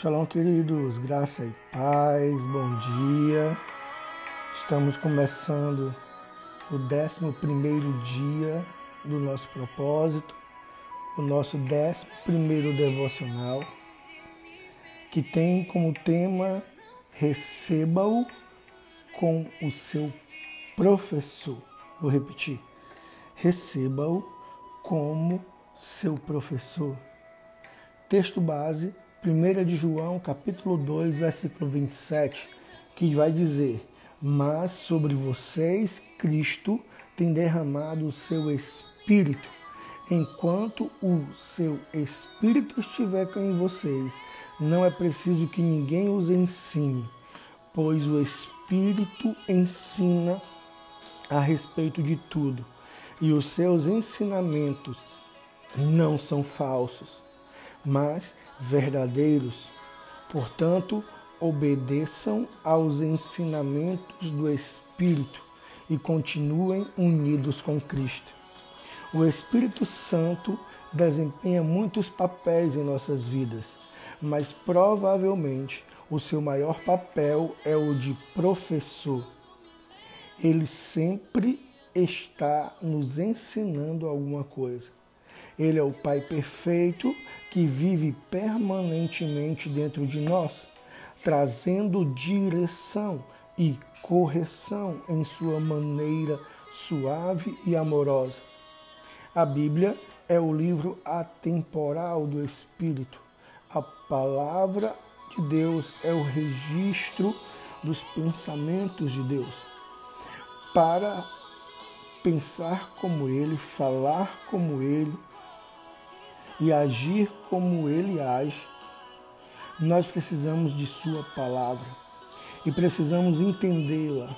Shalom, queridos, graça e paz, bom dia. Estamos começando o 11 dia do nosso propósito, o nosso 11 devocional, que tem como tema Receba-o com o seu professor. Vou repetir: Receba-o como seu professor. Texto base 1 de João, capítulo 2, versículo 27, que vai dizer: Mas sobre vocês Cristo tem derramado o seu Espírito. Enquanto o seu Espírito estiver em vocês, não é preciso que ninguém os ensine, pois o Espírito ensina a respeito de tudo, e os seus ensinamentos não são falsos, mas verdadeiros. Portanto, obedeçam aos ensinamentos do Espírito e continuem unidos com Cristo. O Espírito Santo desempenha muitos papéis em nossas vidas, mas provavelmente o seu maior papel é o de professor. Ele sempre está nos ensinando alguma coisa. Ele é o Pai perfeito que vive permanentemente dentro de nós, trazendo direção e correção em sua maneira suave e amorosa. A Bíblia é o livro atemporal do Espírito. A palavra de Deus é o registro dos pensamentos de Deus. Para pensar como Ele, falar como Ele, e agir como ele age, nós precisamos de Sua palavra e precisamos entendê-la.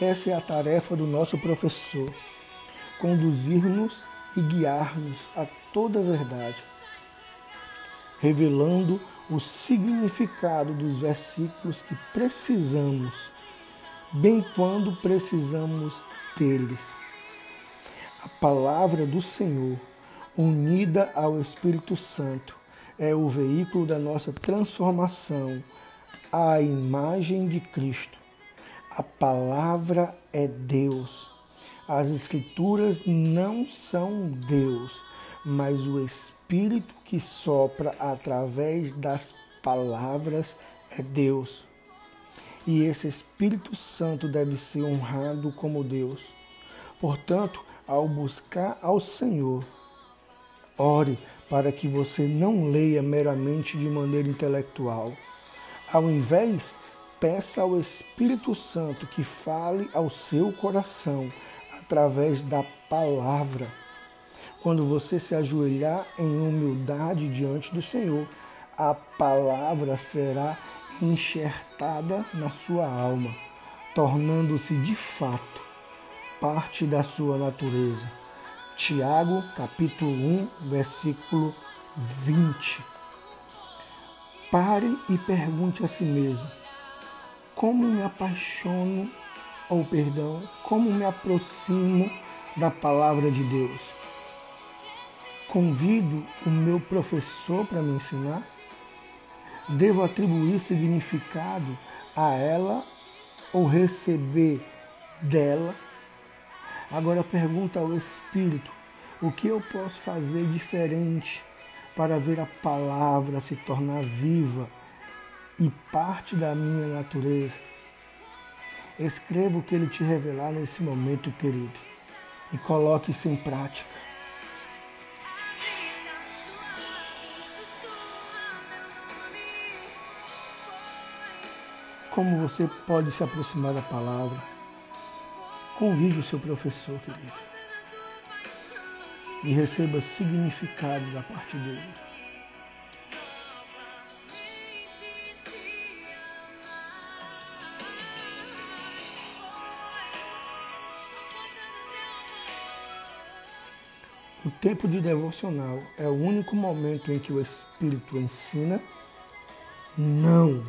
Essa é a tarefa do nosso professor: conduzir-nos e guiar-nos a toda a verdade, revelando o significado dos versículos que precisamos, bem quando precisamos deles. A palavra do Senhor unida ao Espírito Santo, é o veículo da nossa transformação à imagem de Cristo. A palavra é Deus. As Escrituras não são Deus, mas o Espírito que sopra através das palavras é Deus. E esse Espírito Santo deve ser honrado como Deus. Portanto, ao buscar ao Senhor, Ore para que você não leia meramente de maneira intelectual. Ao invés, peça ao Espírito Santo que fale ao seu coração através da palavra. Quando você se ajoelhar em humildade diante do Senhor, a palavra será enxertada na sua alma, tornando-se de fato parte da sua natureza. Tiago, capítulo 1, versículo 20. Pare e pergunte a si mesmo: como me apaixono, ou perdão, como me aproximo da palavra de Deus? Convido o meu professor para me ensinar? Devo atribuir significado a ela ou receber dela Agora pergunta ao Espírito: o que eu posso fazer diferente para ver a palavra se tornar viva e parte da minha natureza? Escreva o que ele te revelar nesse momento, querido, e coloque isso em prática. Como você pode se aproximar da palavra? Convide o seu professor, querido. E receba significado da parte dele. O tempo de devocional é o único momento em que o Espírito ensina? Não.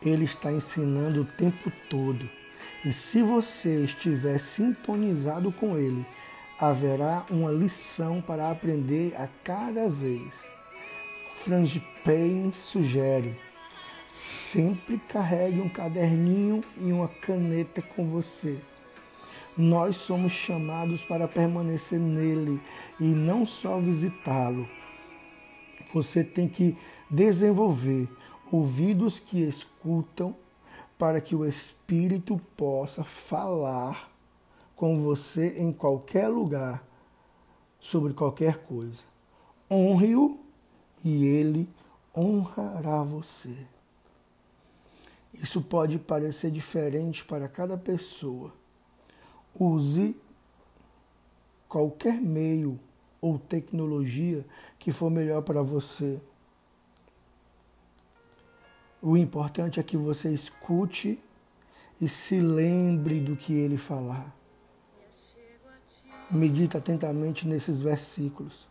Ele está ensinando o tempo todo e se você estiver sintonizado com Ele, haverá uma lição para aprender a cada vez. Frangipane sugere: sempre carregue um caderninho e uma caneta com você. Nós somos chamados para permanecer nele e não só visitá-lo. Você tem que desenvolver ouvidos que escutam para que o Espírito possa falar com você em qualquer lugar sobre qualquer coisa. Honre-o e ele honrará você. Isso pode parecer diferente para cada pessoa. Use qualquer meio ou tecnologia que for melhor para você. O importante é que você escute e se lembre do que ele falar. Medita atentamente nesses versículos.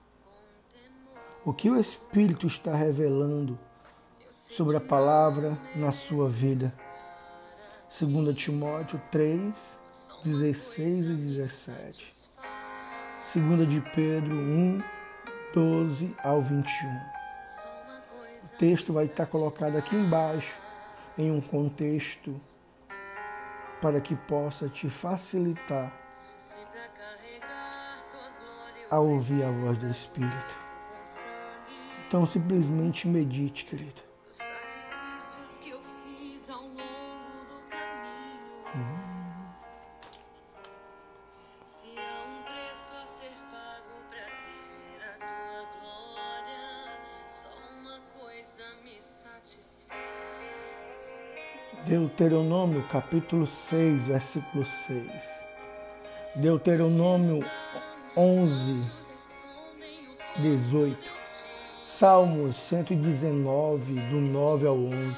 O que o Espírito está revelando sobre a palavra na sua vida. 2 Timóteo 3, 16 e 17. 2 de Pedro 1, 12 ao 21. Texto vai estar colocado aqui embaixo em um contexto para que possa te facilitar a ouvir a voz do Espírito. Então simplesmente medite, querido. Deuteronômio capítulo 6, versículo 6. Deuteronômio 11, 18. Salmos 119, do 9 ao 11.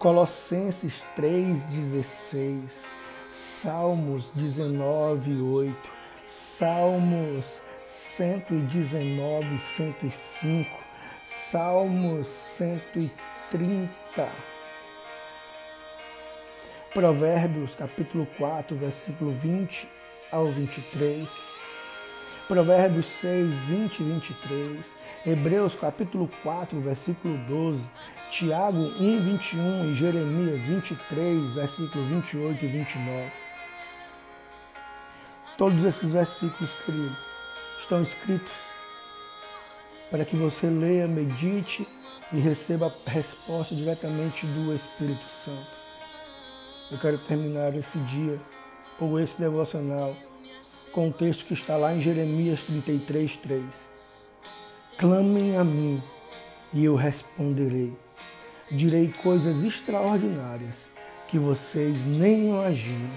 Colossenses 3, 16. Salmos 19, 8. Salmos 119, 105. Salmos 130. Provérbios capítulo 4, versículo 20 ao 23. Provérbios 6, 20 e 23. Hebreus capítulo 4, versículo 12. Tiago 1, 21 e Jeremias 23, versículo 28 e 29. Todos esses versículos, querido, estão escritos para que você leia, medite e receba a resposta diretamente do Espírito Santo. Eu quero terminar esse dia ou esse devocional com o texto que está lá em Jeremias 33, 3. Clamem a mim e eu responderei. Direi coisas extraordinárias que vocês nem imaginam.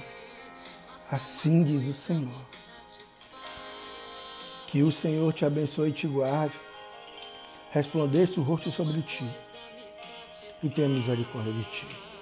Assim diz o Senhor. Que o Senhor te abençoe e te guarde, resplandeça o rosto sobre ti e tenha misericórdia de ti.